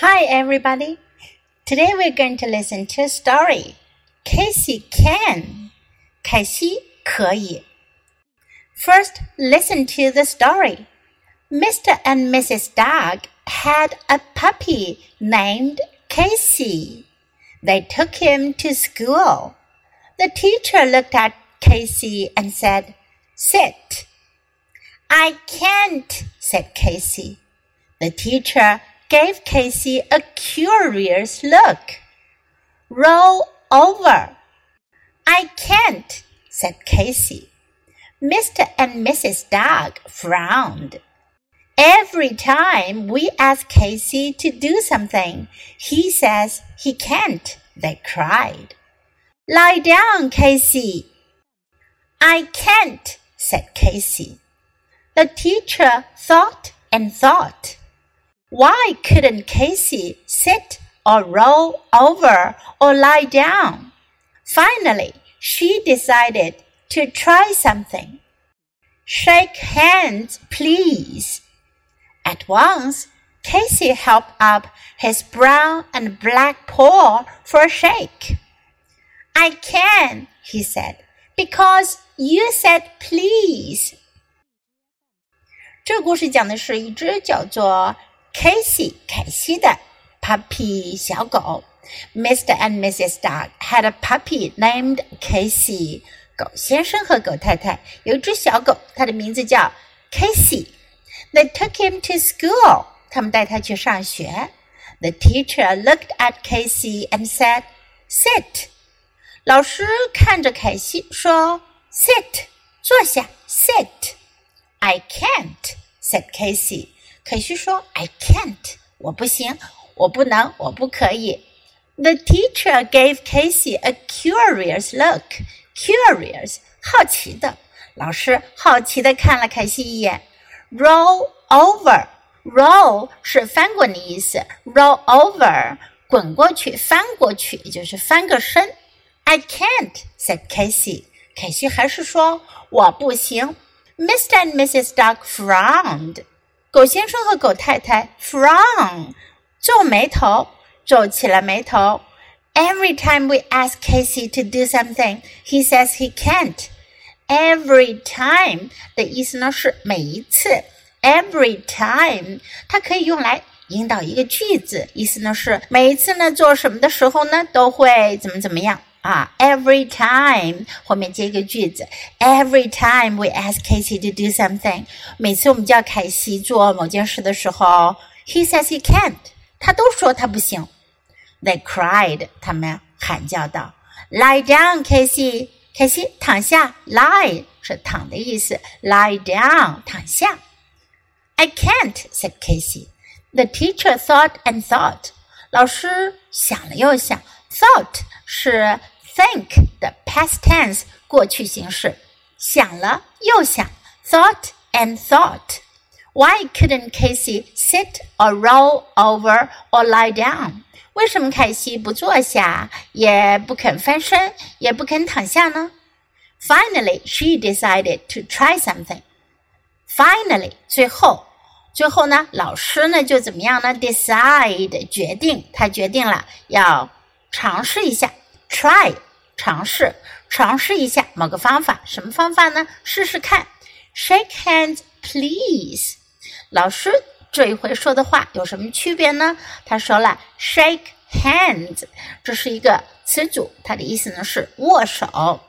Hi, everybody. Today we're going to listen to a story. Casey can. Casey 可以. First, listen to the story. Mr. and Mrs. Dog had a puppy named Casey. They took him to school. The teacher looked at Casey and said, Sit. I can't, said Casey. The teacher gave Casey a curious look. Roll over. I can't, said Casey. Mr. and Mrs. Dog frowned. Every time we ask Casey to do something, he says he can't, they cried. Lie down, Casey. I can't, said Casey. The teacher thought and thought. Why couldn't Casey sit or roll over or lie down? Finally, she decided to try something. Shake hands, please. At once, Casey helped up his brown and black paw for a shake. I can, he said, because you said please. 这个故事讲的是一只叫做 Casey 凯西的 puppy 小狗。Mr. and Mrs. Dog had a puppy named Casey. 狗先生和狗太太有一只小狗，它的名字叫 Casey。They took him to school. 他们带他去上学。The teacher looked at Casey and said, "Sit." 老师看着凯西说：“Sit，坐下。Sit。” I can't," said Casey. 可是说 can't，我不行，我不能，我不可以。” The teacher gave Casey a curious look. Curious，好奇的。老师好奇的看了凯西一眼。Roll over。Roll 是翻滚的意思，roll over can't said Casey。凯西还是说我不行。Mr. and Mrs. Dog frowned。狗先生和狗太太 frown 皱眉头，皱起了眉头。Every time we ask Casey to do something, he says he can't. Every time 的意思呢是每一次。Every time 它可以用来引导一个句子，意思呢是每一次呢做什么的时候呢都会怎么怎么样。啊，every time 后面接一个句子，every time we ask Casey to do something，每次我们叫凯西做某件事的时候，he says he can't，他都说他不行。They cried，他们喊叫道，Lie down, Casey，凯西躺下，lie 是躺的意思，lie down 躺下。I can't，said Casey。The teacher thought and thought，老师想了又想，thought 是 think 的 past tense 过去形式，想了又想，thought and thought. Why couldn't Casey sit or roll over or lie down? 为什么凯西不坐下，也不肯翻身，也不肯躺下呢？Finally, she decided to try something. Finally，最后，最后呢，老师呢就怎么样呢？Decide 决定，他决定了要尝试一下，try 尝试，尝试一下某个方法，什么方法呢？试试看。Shake hands, please。老师这一回说的话有什么区别呢？他说了，shake hands，这是一个词组，它的意思呢是握手。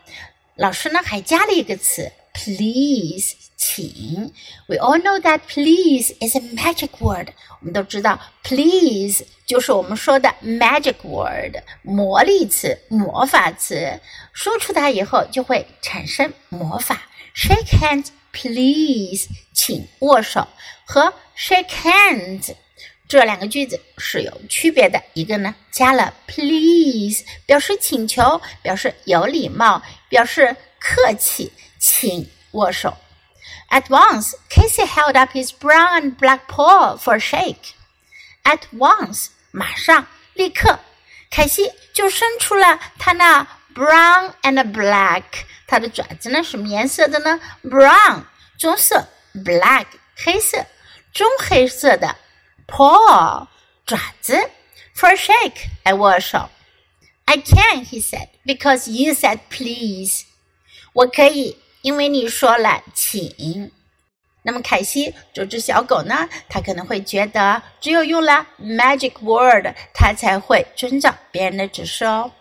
老师呢还加了一个词，please，请。We all know that please is a magic word。我们都知道，please 就是我们说的 magic word，魔力词、魔法词，说出它以后就会产生魔法。Shake hands, please，请握手和 shake hands 这两个句子是有区别的。一个呢加了 please，表示请求，表示有礼貌，表示客气，请握手。At once, Casey held up his brown and black paw for a shake. At once, 马上，立刻，凯西就伸出了他那 brown and black，它的爪子呢什么颜色的呢？brown，棕色；black，黑色，棕黑色的 paw， 爪子，for a shake，来握手。I can, he said, because you said please. 我可以， 因为你说了请。那么凯西这只小狗呢，它可能会觉得只有用了 magic word，它才会遵照别人的指示哦。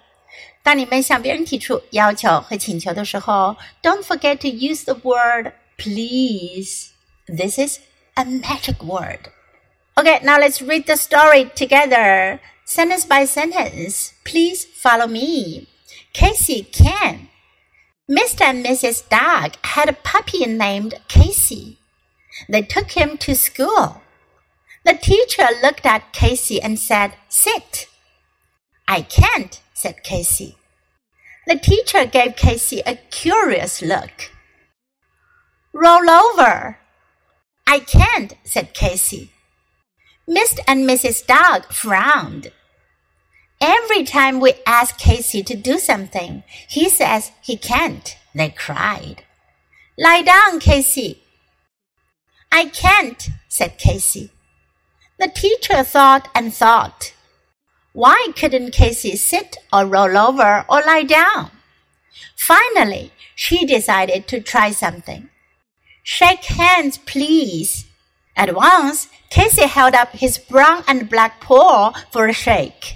当你们向别人提出要求和请求的时候，Don't forget to use the word please. This is a magic word. Okay, now let's read the story together, sentence by sentence. Please follow me. Casey can. Mr. and Mrs. Dog had a puppy named Casey. They took him to school. The teacher looked at Casey and said, Sit. I can't, said Casey. The teacher gave Casey a curious look. Roll over. I can't, said Casey. Mr. and Mrs. Dog frowned. Every time we ask Casey to do something, he says he can't. They cried. Lie down, Casey. I can't, said Casey. The teacher thought and thought. Why couldn't Casey sit or roll over or lie down? Finally, she decided to try something. Shake hands, please. At once, Casey held up his brown and black paw for a shake.